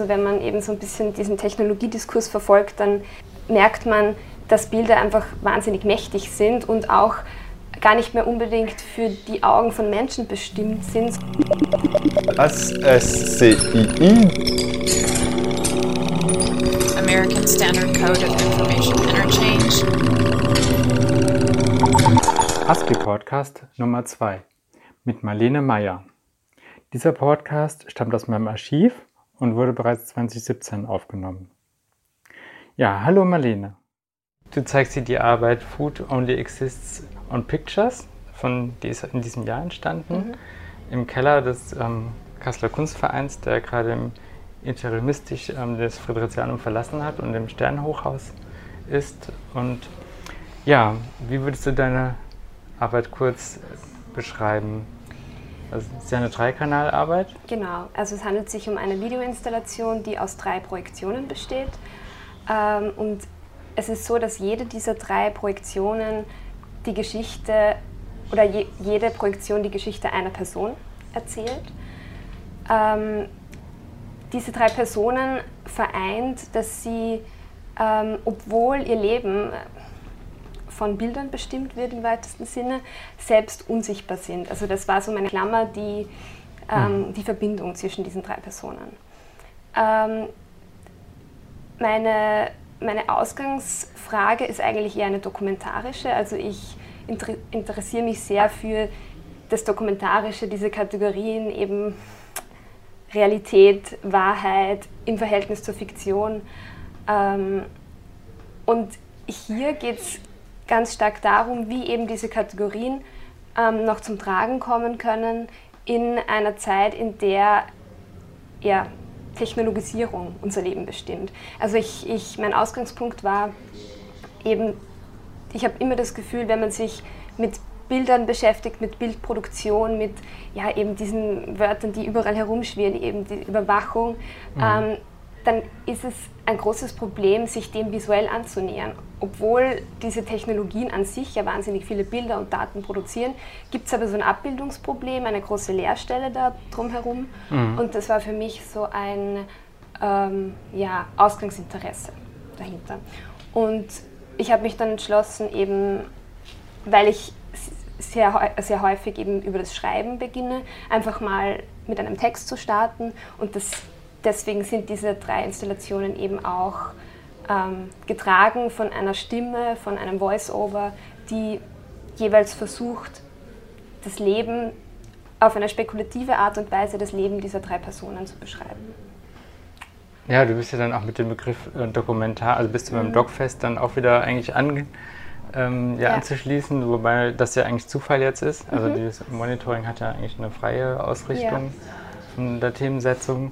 Also wenn man eben so ein bisschen diesen Technologiediskurs verfolgt, dann merkt man, dass Bilder einfach wahnsinnig mächtig sind und auch gar nicht mehr unbedingt für die Augen von Menschen bestimmt sind. SSCII American Standard Code of Information Interchange. ASCII Podcast Nummer 2 mit Marlene Meyer. Dieser Podcast stammt aus meinem Archiv und wurde bereits 2017 aufgenommen. Ja, hallo Marlene. Du zeigst dir die Arbeit Food Only Exists on Pictures, von, die ist in diesem Jahr entstanden, mhm. im Keller des ähm, Kasseler Kunstvereins, der gerade interimistisch ähm, das Fridericianum verlassen hat und im Sternhochhaus ist. Und ja, wie würdest du deine Arbeit kurz beschreiben? Also es ist ja eine Dreikanalarbeit. Genau, also es handelt sich um eine Videoinstallation, die aus drei Projektionen besteht. Ähm, und es ist so, dass jede dieser drei Projektionen die Geschichte oder je, jede Projektion die Geschichte einer Person erzählt. Ähm, diese drei Personen vereint, dass sie, ähm, obwohl ihr Leben von Bildern bestimmt wird im weitesten Sinne, selbst unsichtbar sind. Also das war so meine Klammer, die, ähm, mhm. die Verbindung zwischen diesen drei Personen. Ähm, meine meine Ausgangsfrage ist eigentlich eher eine dokumentarische. Also ich inter interessiere mich sehr für das Dokumentarische, diese Kategorien eben Realität, Wahrheit im Verhältnis zur Fiktion. Ähm, und hier geht es ganz stark darum, wie eben diese Kategorien ähm, noch zum Tragen kommen können in einer Zeit, in der ja, Technologisierung unser Leben bestimmt. Also ich, ich, mein Ausgangspunkt war eben, ich habe immer das Gefühl, wenn man sich mit Bildern beschäftigt, mit Bildproduktion, mit ja, eben diesen Wörtern, die überall herumschwirren, eben die Überwachung, mhm. ähm, dann ist es ein großes Problem, sich dem visuell anzunähern. Obwohl diese Technologien an sich ja wahnsinnig viele Bilder und Daten produzieren, gibt es aber so ein Abbildungsproblem, eine große Leerstelle da drumherum. Mhm. Und das war für mich so ein ähm, ja, Ausgangsinteresse dahinter. Und ich habe mich dann entschlossen, eben, weil ich sehr, sehr häufig eben über das Schreiben beginne, einfach mal mit einem Text zu starten und das deswegen sind diese drei Installationen eben auch ähm, getragen von einer Stimme, von einem Voice-Over, die jeweils versucht, das Leben auf eine spekulative Art und Weise, das Leben dieser drei Personen zu beschreiben. Ja, du bist ja dann auch mit dem Begriff äh, Dokumentar, also bist du mhm. beim Dogfest dann auch wieder eigentlich an, ähm, ja, ja. anzuschließen, wobei das ja eigentlich Zufall jetzt ist. Also mhm. dieses Monitoring hat ja eigentlich eine freie Ausrichtung ja. von der Themensetzung.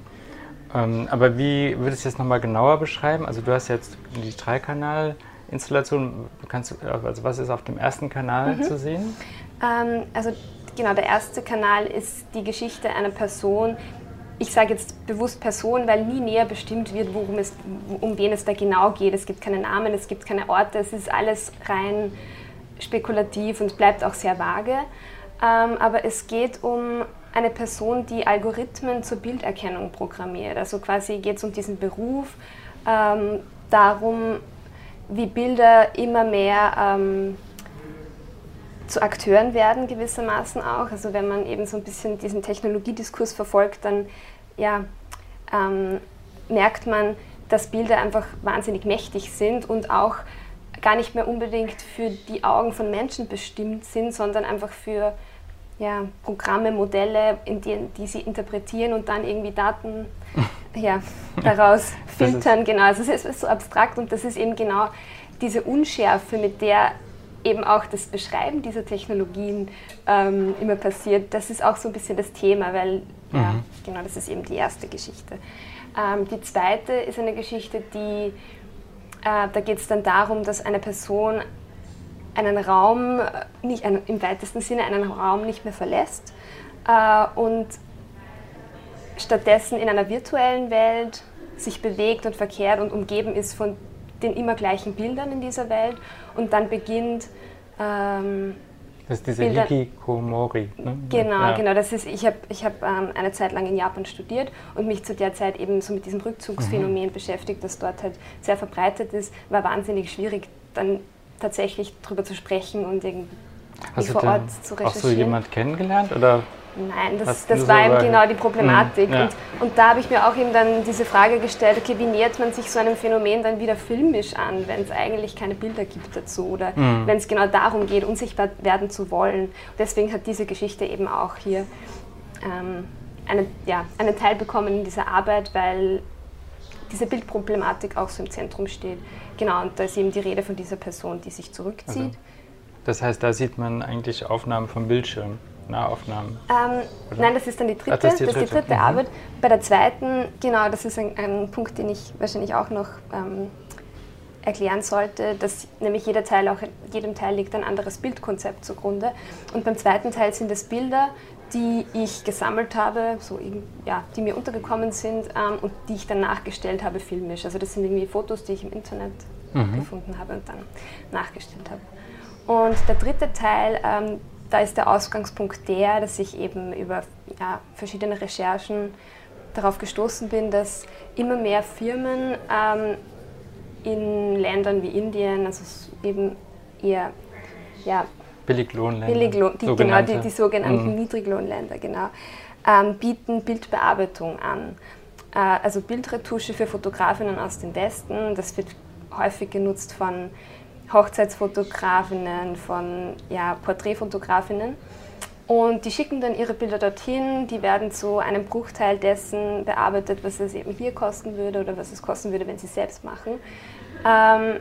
Ähm, aber wie würdest du das nochmal genauer beschreiben? Also du hast jetzt die Dreikanal-Installation. Also was ist auf dem ersten Kanal mhm. zu sehen? Ähm, also genau, der erste Kanal ist die Geschichte einer Person. Ich sage jetzt bewusst Person, weil nie näher bestimmt wird, worum es, um wen es da genau geht. Es gibt keine Namen, es gibt keine Orte, es ist alles rein spekulativ und bleibt auch sehr vage. Ähm, aber es geht um eine Person, die Algorithmen zur Bilderkennung programmiert. Also quasi geht es um diesen Beruf, ähm, darum, wie Bilder immer mehr ähm, zu Akteuren werden, gewissermaßen auch. Also wenn man eben so ein bisschen diesen Technologiediskurs verfolgt, dann ja, ähm, merkt man, dass Bilder einfach wahnsinnig mächtig sind und auch gar nicht mehr unbedingt für die Augen von Menschen bestimmt sind, sondern einfach für ja, Programme, Modelle, in die, die sie interpretieren und dann irgendwie Daten ja, daraus filtern. Genau, also es ist so abstrakt und das ist eben genau diese Unschärfe, mit der eben auch das Beschreiben dieser Technologien ähm, immer passiert. Das ist auch so ein bisschen das Thema, weil mhm. ja, genau, das ist eben die erste Geschichte. Ähm, die zweite ist eine Geschichte, die äh, da geht es dann darum, dass eine Person einen Raum, nicht, einen, im weitesten Sinne einen Raum nicht mehr verlässt äh, und stattdessen in einer virtuellen Welt sich bewegt und verkehrt und umgeben ist von den immer gleichen Bildern in dieser Welt und dann beginnt ähm, Das ist diese Bilder- Hikikomori. Ne? Genau, ja. genau. Das ist, ich habe ich hab, ähm, eine Zeit lang in Japan studiert und mich zu der Zeit eben so mit diesem Rückzugsphänomen Mhm. beschäftigt, das dort halt sehr verbreitet ist. War wahnsinnig schwierig, dann tatsächlich drüber zu sprechen und irgendwie Hast du vor Ort zu auch so recherchieren. jemand kennengelernt? Oder? Nein, das, Hast du das war eben genau die Problematik. Mm, ja. und, und da habe ich mir auch eben dann diese Frage gestellt, okay, wie nähert man sich so einem Phänomen dann wieder filmisch an, wenn es eigentlich keine Bilder gibt dazu oder Mm. wenn es genau darum geht, unsichtbar werden zu wollen. Deswegen hat diese Geschichte eben auch hier ähm, einen, ja, einen Teil bekommen in dieser Arbeit, weil diese Bildproblematik auch so im Zentrum steht. Genau, und da ist eben die Rede von dieser Person, die sich zurückzieht. Also, Das heißt, da sieht man eigentlich Aufnahmen vom Bildschirm, Nahaufnahmen. Ähm, nein, das ist dann die dritte, Ach, das ist die das ist die dritte. dritte Mhm. Arbeit. Bei der zweiten, genau, das ist ein, ein Punkt, den ich wahrscheinlich auch noch ähm, erklären sollte, dass nämlich jeder Teil auch, jedem Teil liegt ein anderes Bildkonzept zugrunde. Und beim zweiten Teil sind es Bilder, die ich gesammelt habe, so eben, ja, die mir untergekommen sind ähm, und die ich dann nachgestellt habe filmisch. Also das sind irgendwie Fotos, die ich im Internet gefunden habe und dann nachgestellt habe. Und der dritte Teil, ähm, da ist der Ausgangspunkt der, dass ich eben über ja, verschiedene Recherchen darauf gestoßen bin, dass immer mehr Firmen ähm, in Ländern wie Indien, also eben eher ja, Billiglohnländer. Billiglohn, die, genau, sogenannte. die, die sogenannten Mhm. Niedriglohnländer, genau, ähm, bieten Bildbearbeitung an. Äh, also Bildretusche für Fotografinnen aus dem Westen, das wird häufig genutzt von Hochzeitsfotografinnen, von ja, Porträtfotografinnen. Und die schicken dann ihre Bilder dorthin, die werden zu einem Bruchteil dessen bearbeitet, was es eben hier kosten würde oder was es kosten würde, wenn sie es selbst machen. Ähm,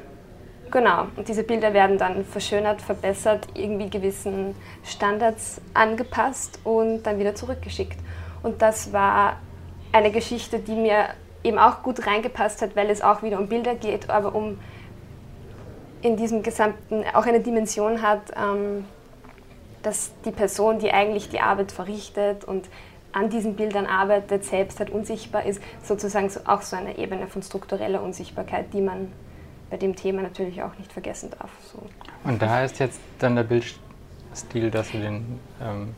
Genau, und diese Bilder werden dann verschönert, verbessert, irgendwie gewissen Standards angepasst und dann wieder zurückgeschickt. Und das war eine Geschichte, die mir eben auch gut reingepasst hat, weil es auch wieder um Bilder geht, aber um in diesem gesamten auch eine Dimension hat, ähm, dass die Person, die eigentlich die Arbeit verrichtet und an diesen Bildern arbeitet, selbst halt unsichtbar ist, sozusagen so, auch so eine Ebene von struktureller Unsichtbarkeit, die man bei dem Thema natürlich auch nicht vergessen darf. So. Und da ist jetzt dann der Bildstil, dass du den ähm,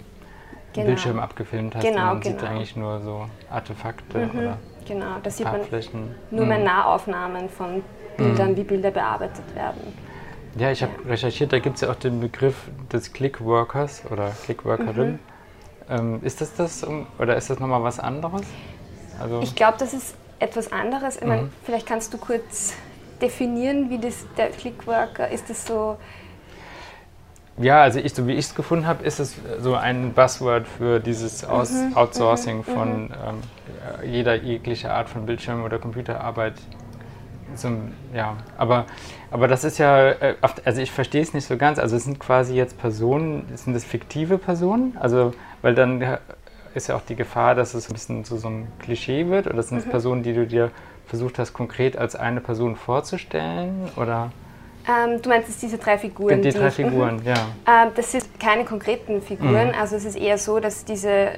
Genau. Bildschirm abgefilmt hast. Genau, und man sieht genau. eigentlich nur so Artefakte oder Genau, da sieht man nur mehr Mhm. Nahaufnahmen von Bildern, wie Bilder bearbeitet werden. Ja, ich habe recherchiert, da gibt es ja auch den Begriff des Clickworkers oder Clickworkerin. Mhm. Ähm, ist das das oder ist das nochmal was anderes? Also, Ich glaube, das ist etwas anderes. Ich Mhm. mein, vielleicht kannst du kurz definieren, wie das, der Clickworker, ist das so, ja, also ich, so wie ich es gefunden habe, ist es so ein Buzzword für dieses Aus Mhm, Outsourcing von ähm, jeder jegliche Art von Bildschirm- oder Computerarbeit. Zum, ja, aber, aber das ist ja, äh, also ich verstehe es nicht so ganz. Also es sind quasi jetzt Personen, sind das fiktive Personen? Also, weil dann ja, ist ja auch die Gefahr, dass es ein bisschen zu so einem Klischee wird. Oder sind es Mhm. Personen, die du dir versucht hast, konkret als eine Person vorzustellen? Oder ähm, du meinst jetzt diese drei Figuren? die drei ich- Figuren, Mhm. ja. Ähm, das sind keine konkreten Figuren, Mhm. also es ist eher so, dass diese,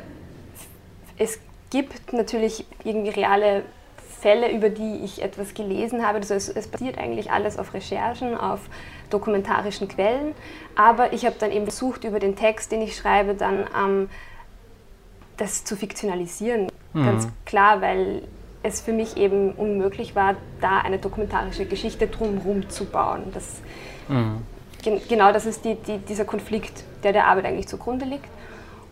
es gibt natürlich irgendwie reale Fälle, über die ich etwas gelesen habe. Also es, es basiert eigentlich alles auf Recherchen, auf dokumentarischen Quellen, aber ich habe dann eben versucht, über den Text, den ich schreibe, dann ähm, das zu fiktionalisieren. Mhm. Ganz klar, weil es für mich eben unmöglich war, da eine dokumentarische Geschichte drumherum zu bauen. Das, Mhm. Gen genau das ist die, die, dieser Konflikt, der der Arbeit eigentlich zugrunde liegt.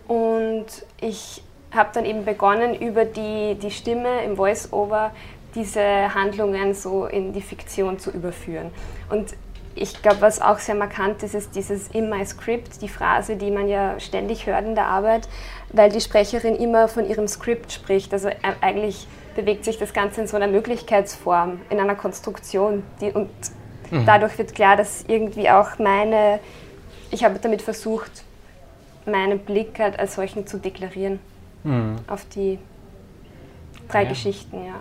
Und ich habe dann eben begonnen, über die, die Stimme im Voice-Over diese Handlungen so in die Fiktion zu überführen. Und ich glaube, was auch sehr markant ist, ist dieses in my script, die Phrase, die man ja ständig hört in der Arbeit, weil die Sprecherin immer von ihrem Skript spricht. Also äh, eigentlich bewegt sich das Ganze in so einer Möglichkeitsform, in einer Konstruktion. Die, und dadurch wird klar, dass irgendwie auch meine, ich habe damit versucht, meinen Blick halt als solchen zu deklarieren Mhm. auf die drei Ja. Geschichten, ja.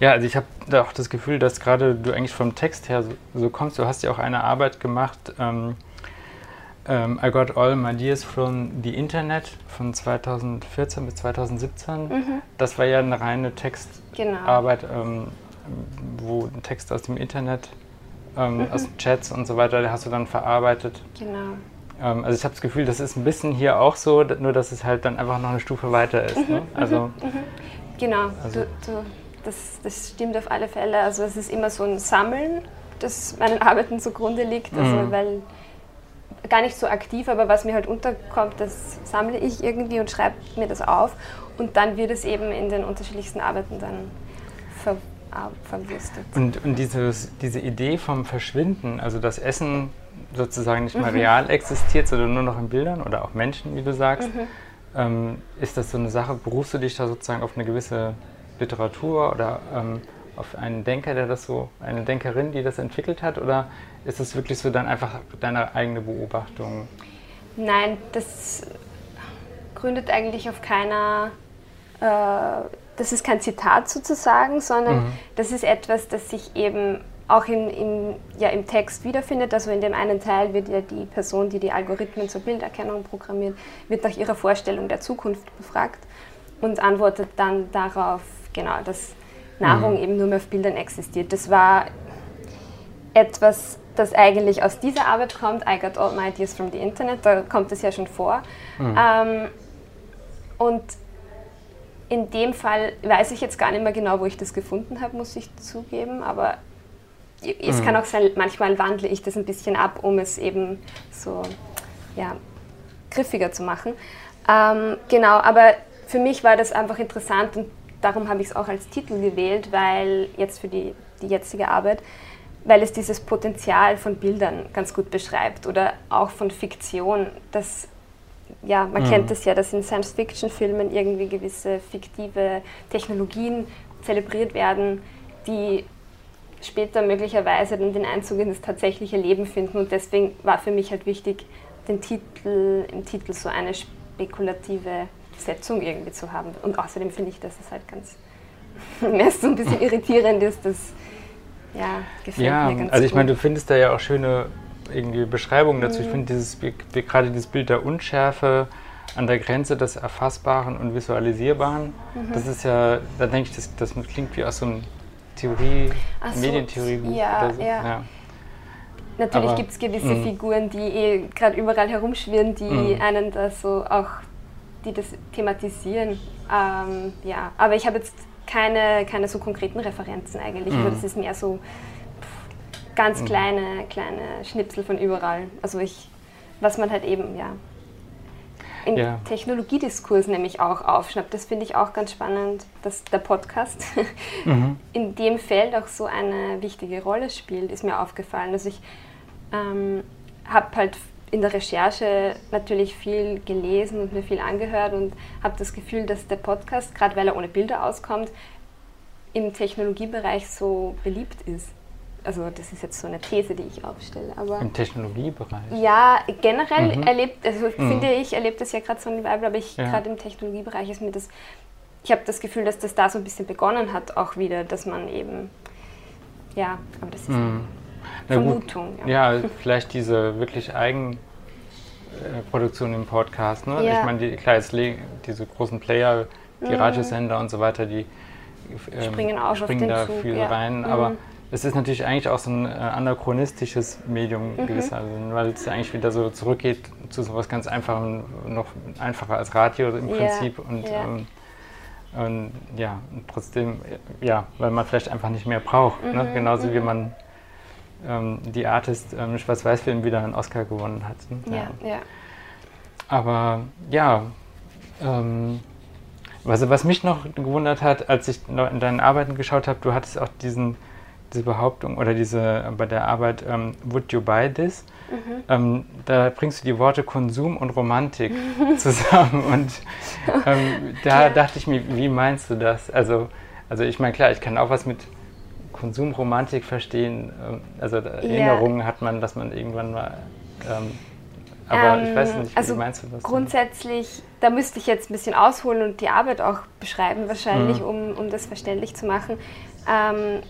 Ja, also ich habe da auch das Gefühl, dass gerade du eigentlich vom Text her so, so kommst. Du hast ja auch eine Arbeit gemacht, ähm, ähm, I Got All My Ideas from the Internet von 2014 bis 2017. Das war ja eine reine Genau. Textarbeit, ähm, wo ein Text aus dem Internet, ähm, aus Chats und so weiter, da hast du dann verarbeitet. Genau. ähm, also ich habe das Gefühl, das ist ein bisschen hier auch so, nur dass es halt dann einfach noch eine Stufe weiter ist. Ne? Also, Genau, Also- du, du, das, das stimmt auf alle Fälle. Also es ist immer so ein Sammeln, das meinen Arbeiten zugrunde liegt. Also Mhm. weil gar nicht so aktiv, aber was mir halt unterkommt, das sammle ich irgendwie und schreibe mir das auf. Und dann wird es eben in den unterschiedlichsten Arbeiten dann ver, verwurstet. Und, und dieses, diese Idee vom Verschwinden, also dass Essen sozusagen nicht mehr real existiert, sondern nur noch in Bildern oder auch Menschen, wie du sagst, ähm, ist das so eine Sache, berufst du dich da sozusagen auf eine gewisse Literatur oder ähm, auf einen Denker, der das so, eine Denkerin, die das entwickelt hat, oder ist das wirklich so dann einfach deine eigene Beobachtung? Nein, das gründet eigentlich auf keiner, äh, das ist kein Zitat sozusagen, sondern Mhm. das ist etwas, das sich eben auch in, im, ja, im Text wiederfindet. Also in dem einen Teil wird ja die Person, die die Algorithmen zur Bilderkennung programmiert, wird nach ihrer Vorstellung der Zukunft befragt und antwortet dann darauf, genau, dass Nahrung Mhm. eben nur mehr auf Bildern existiert. Das war etwas, das eigentlich aus dieser Arbeit kommt. I got all my ideas from the Internet, da kommt es ja schon vor. Ähm, und in dem Fall weiß ich jetzt gar nicht mehr genau, wo ich das gefunden habe, muss ich zugeben, aber es kann auch sein, manchmal wandle ich das ein bisschen ab, um es eben so ja, griffiger zu machen. Ähm, genau, aber für mich war das einfach interessant und darum habe ich es auch als Titel gewählt, weil jetzt für die, die jetzige Arbeit, weil es dieses Potenzial von Bildern ganz gut beschreibt oder auch von Fiktion, das ja, man kennt es ja, dass in Science-Fiction-Filmen irgendwie gewisse fiktive Technologien zelebriert werden, die später möglicherweise dann den Einzug in das tatsächliche Leben finden. Und deswegen war für mich halt wichtig, den Titel, im Titel so eine spekulative Setzung irgendwie zu haben. Und außerdem finde ich, dass es halt ganz mehr so ein bisschen irritierend ist. Das ja, gefällt Ja, mir ganz also ich meine, du findest da ja auch schöne irgendwie Beschreibungen dazu. Mhm. Ich finde dieses gerade dieses Bild der Unschärfe an der Grenze des Erfassbaren und Visualisierbaren, Mhm. das ist ja, da denke ich, das, das klingt wie aus so einem Theorie, so, Medientheoriebuch ja, so. ja. Natürlich aber- gibt es gewisse Mhm. Figuren, die eh gerade überall herumschwirren, die Mhm. einen da so auch, die das thematisieren. Ähm, ja, aber ich habe jetzt keine, keine so konkreten Referenzen eigentlich. Mhm. Das ist mehr so pff, ganz kleine, kleine Schnipsel von überall. Also ich, was man halt eben, ja, in Ja. Technologiediskurs nämlich auch aufschnappt. Das finde ich auch ganz spannend, dass der Podcast Mhm. in dem Feld auch so eine wichtige Rolle spielt, ist mir aufgefallen. Also ich ähm, habe halt in der Recherche natürlich viel gelesen und mir viel angehört und habe das Gefühl, dass der Podcast, gerade weil er ohne Bilder auskommt, im Technologiebereich so beliebt ist. Also das ist jetzt so eine These, die ich aufstelle. Aber Im Technologiebereich. ja, generell Mhm. erlebt, also finde ich, erlebt das ja gerade so ein Vibe, aber ich Ja. gerade im Technologiebereich ist mir das, ich habe das Gefühl, dass das da so ein bisschen begonnen hat, auch wieder, dass man eben, ja, aber das ist Mhm. Vermutung. Ja, vielleicht diese wirklich Eigenproduktion im Podcast. Ne? Ja. Ich meine, die, klar, jetzt diese großen Player, die Mhm. Radiosender und so weiter, die ähm, Springen auch auf springen den da Zug, viel ja. rein. Mhm. Aber es ist natürlich eigentlich auch so ein äh, anachronistisches Medium Mhm. gewisser, also, weil es ja eigentlich wieder so zurückgeht zu so was ganz Einfachem, noch einfacher als Radio im Ja, Prinzip. Und, ja. ähm, und ja, und trotzdem, äh, ja, weil man vielleicht einfach nicht mehr braucht. Mhm, Ne? Genauso wie man ähm, die Artist ähm, Schwarz-Weiß-Film wieder einen Oscar gewonnen hat. Ne? ja, ja. Aber ja, ähm, also was mich noch gewundert hat, als ich in deinen Arbeiten geschaut habe, du hattest auch diesen, diese Behauptung oder diese bei der Arbeit ähm, Would you buy this? Mhm. Ähm, da bringst du die Worte Konsum und Romantik zusammen und ähm, da Ja. dachte ich mir, wie meinst du das? Also, also ich meine klar, ich kann auch was mit Konsum, Romantik verstehen. Ähm, also Erinnerungen hat man, dass man irgendwann mal ähm, aber ich weiß Ähm, nicht, also wie meinst du das? Grundsätzlich, da müsste ich jetzt ein bisschen ausholen und die Arbeit auch beschreiben, wahrscheinlich, Mhm. um, um das verständlich zu machen. Ähm,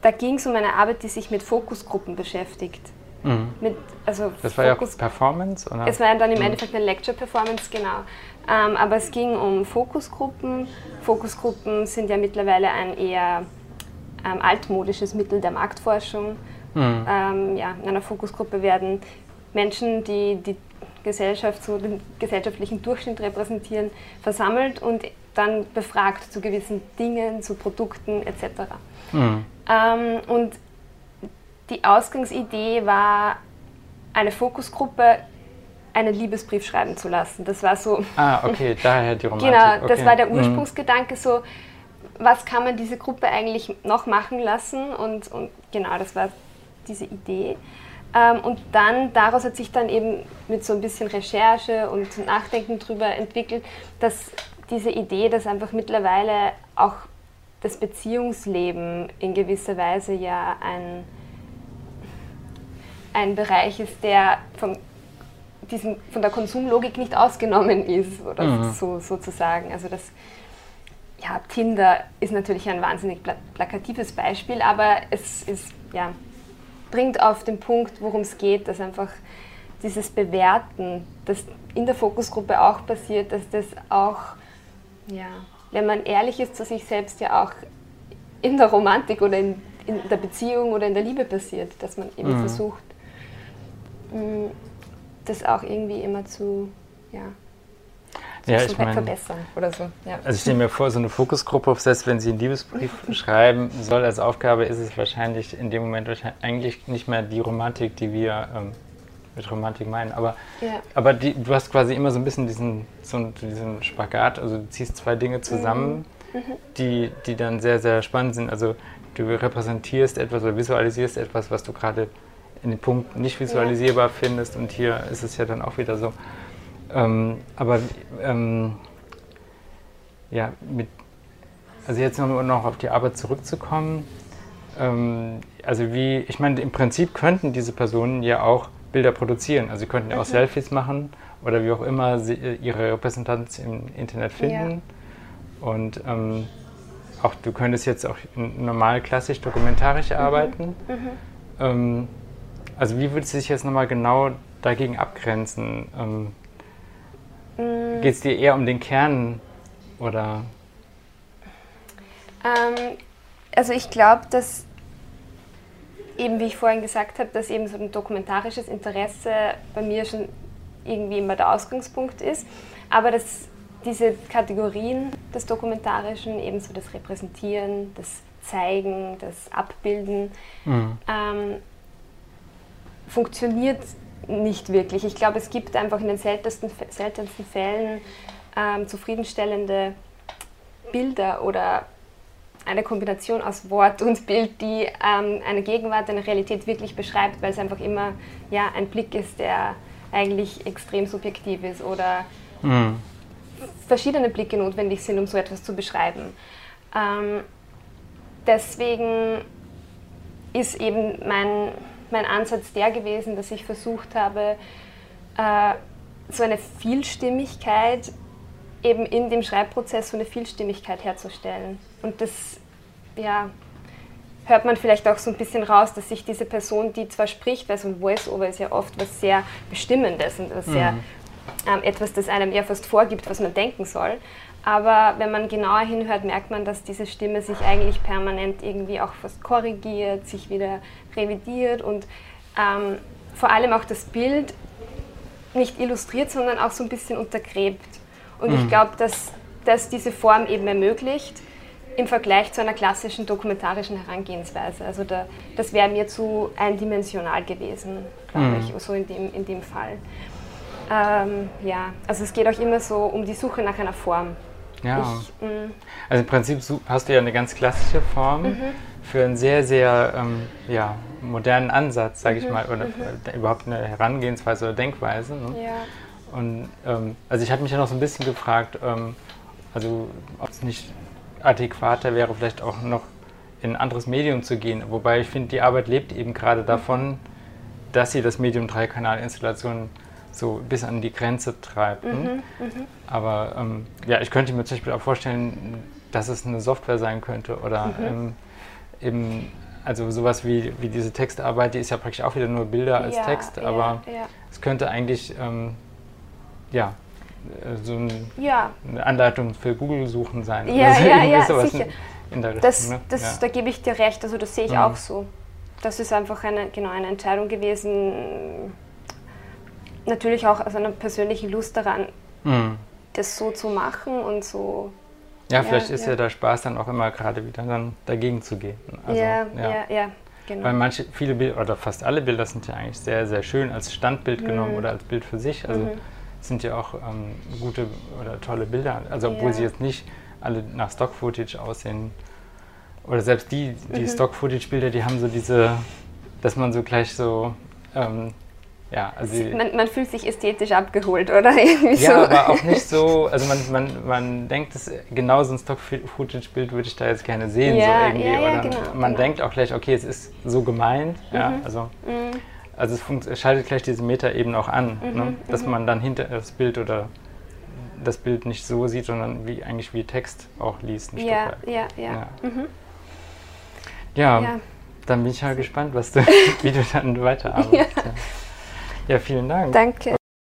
da ging es um eine Arbeit, die sich mit Fokusgruppen beschäftigt. Mhm. Mit, also Das war ja Fokus- Performance, oder? Es war dann im Mhm. Endeffekt eine Lecture-Performance, genau. Ähm, aber es ging um Fokusgruppen. Fokusgruppen sind ja mittlerweile ein eher ähm, altmodisches Mittel der Marktforschung. Mhm. Ähm, ja, in einer Fokusgruppe werden Menschen, die, die Gesellschaft, so den gesellschaftlichen Durchschnitt repräsentieren, versammelt und dann befragt zu gewissen Dingen, zu Produkten etc. Mhm. Ähm, und die Ausgangsidee war, eine Fokusgruppe einen Liebesbrief schreiben zu lassen. Das war so. Ah, okay, daher die Romantik. Genau, okay. das war der mhm. Ursprungsgedanke, so, was kann man diese Gruppe eigentlich noch machen lassen? Und, und genau, das war diese Idee. Ähm, und dann, daraus hat sich dann eben mit so ein bisschen Recherche und Nachdenken drüber entwickelt, dass diese Idee, dass einfach mittlerweile auch das Beziehungsleben in gewisser Weise ja ein, ein Bereich ist, der vom, diesem, von der Konsumlogik nicht ausgenommen ist, oder mhm. so, sozusagen. Also das, ja, Tinder ist natürlich ein wahnsinnig plakatives Beispiel, aber es ist, ja, bringt auf den Punkt, worum es geht, dass einfach dieses Bewerten, das in der Fokusgruppe auch passiert, dass das auch ja, wenn man ehrlich ist zu sich selbst, ja auch in der Romantik oder in, in der Beziehung oder in der Liebe passiert, dass man eben mhm. versucht, mm, das auch irgendwie immer zu, ja, ja, ich mein, verbessern oder so. Ja. Also ich stelle mir vor, so eine Fokusgruppe, selbst wenn sie einen Liebesbrief schreiben soll als Aufgabe, ist es wahrscheinlich in dem Moment eigentlich nicht mehr die Romantik, die wir ähm, mit Romantik meinen. Aber, ja. aber die, du hast quasi immer so ein bisschen diesen, so diesen Spagat, also du ziehst zwei Dinge zusammen, mhm. Mhm. Die, die dann sehr, sehr spannend sind. Also du repräsentierst etwas oder visualisierst etwas, was du gerade in dem Punkt nicht visualisierbar ja. findest und hier ist es ja dann auch wieder so. Ähm, aber ähm, ja, mit, also jetzt noch, noch auf die Arbeit zurückzukommen, ähm, also wie, ich meine, im Prinzip könnten diese Personen ja auch Bilder produzieren. Also sie könnten ja auch mhm. Selfies machen oder wie auch immer sie äh, ihre Repräsentanz im Internet finden. Ja. Und ähm, auch du könntest jetzt auch normal klassisch dokumentarisch mhm. arbeiten. Mhm. Ähm, also wie würdest du dich jetzt nochmal genau dagegen abgrenzen? Geht es dir eher um den Kern oder? Ähm, also ich glaube, dass eben wie ich vorhin gesagt habe, dass eben so ein dokumentarisches Interesse bei mir schon irgendwie immer der Ausgangspunkt ist, aber dass diese Kategorien des Dokumentarischen, ebenso das Repräsentieren, das Zeigen, das Abbilden, mhm. ähm, funktioniert nicht wirklich. Ich glaube, es gibt einfach in den seltensten, seltensten Fällen ähm, zufriedenstellende Bilder oder eine Kombination aus Wort und Bild, die ähm, eine Gegenwart, eine Realität wirklich beschreibt, weil es einfach immer ja, ein Blick ist, der eigentlich extrem subjektiv ist oder mhm. verschiedene Blicke notwendig sind, um so etwas zu beschreiben. Ähm, deswegen ist eben mein, mein Ansatz der gewesen, dass ich versucht habe, äh, so eine Vielstimmigkeit eben in dem Schreibprozess so eine Vielstimmigkeit herzustellen. Und das ja, hört man vielleicht auch so ein bisschen raus, dass sich diese Person, die zwar spricht, weil so ein Voice-Over ist ja oft was sehr Bestimmendes und was sehr, mhm. ähm, etwas, das einem eher fast vorgibt, was man denken soll. Aber wenn man genauer hinhört, merkt man, dass diese Stimme sich eigentlich permanent irgendwie auch fast korrigiert, sich wieder revidiert und ähm, vor allem auch das Bild nicht illustriert, sondern auch so ein bisschen untergräbt. Und mhm. ich glaube, dass das diese Form eben ermöglicht, im Vergleich zu einer klassischen dokumentarischen Herangehensweise. Also da, das wäre mir zu eindimensional gewesen, glaube mhm. ich, so in dem, in dem Fall. Ähm, ja, also es geht auch immer so um die Suche nach einer Form. Ja. Ich, mm. also im Prinzip hast du ja eine ganz klassische Form mhm. für einen sehr, sehr ähm, ja, modernen Ansatz, sage ich mhm. mal, oder mhm. überhaupt eine Herangehensweise oder Denkweise. Ne? Ja. Und ähm, also ich habe mich ja noch so ein bisschen gefragt, ähm, also ob es nicht adäquater wäre, vielleicht auch noch in ein anderes Medium zu gehen. Wobei ich finde, die Arbeit lebt eben gerade mhm. davon, dass sie das Medium Dreikanal-Installation so bis an die Grenze treibt. Mhm, mhm. Aber ähm, ja, ich könnte mir zum Beispiel auch vorstellen, dass es eine Software sein könnte oder mhm. ähm, eben, also sowas wie, wie diese Textarbeit, die ist ja praktisch auch wieder nur Bilder als ja, Text, aber ja, ja. es könnte eigentlich, ähm, ja, äh, so ein, eine Anleitung für Google-Suchen sein. Ja, also ja, ja, sicher. In, der Richtung, das, ne? das. Da gebe ich dir recht, also das sehe ich mhm. auch so. Das ist einfach eine, genau, eine Entscheidung gewesen, natürlich auch aus einer persönlichen Lust daran, Mhm. das so zu machen und so. Ja, Ja, vielleicht ist ja. ja. der Spaß dann auch immer gerade wieder dann dagegen zu gehen. Also, ja, ja, ja, genau. Weil manche, viele Bilder oder fast alle Bilder sind ja eigentlich sehr, sehr schön als Standbild Mhm. genommen oder als Bild für sich. Also sind ja auch ähm, gute oder tolle Bilder. Also obwohl Ja. sie jetzt nicht alle nach Stock-Footage aussehen. Oder selbst die, die Mhm. Stock-Footage-Bilder, die haben so diese, dass man so gleich so, ähm, ja, also man, man fühlt sich ästhetisch abgeholt, oder? Irgendwie ja, so. aber auch nicht so, also man, man, man denkt, dass genau so ein Stock-Footage-Bild würde ich da jetzt gerne sehen. Ja, so irgendwie. ja, ja, Oder genau, man genau. denkt auch gleich, okay, es ist so gemeint. Ja, Mhm. also, also es, funkt, es schaltet gleich diese Metaebene auch an, Mhm, ne? dass man dann hinter das Bild oder das Bild nicht so sieht, sondern wie eigentlich wie Text auch liest ja, ja, ja, Ja. Mhm. Ja, Ja. dann bin ich ja gespannt, was du, wie du dann weiterarbeitest. Ja. Ja, vielen Dank. Danke.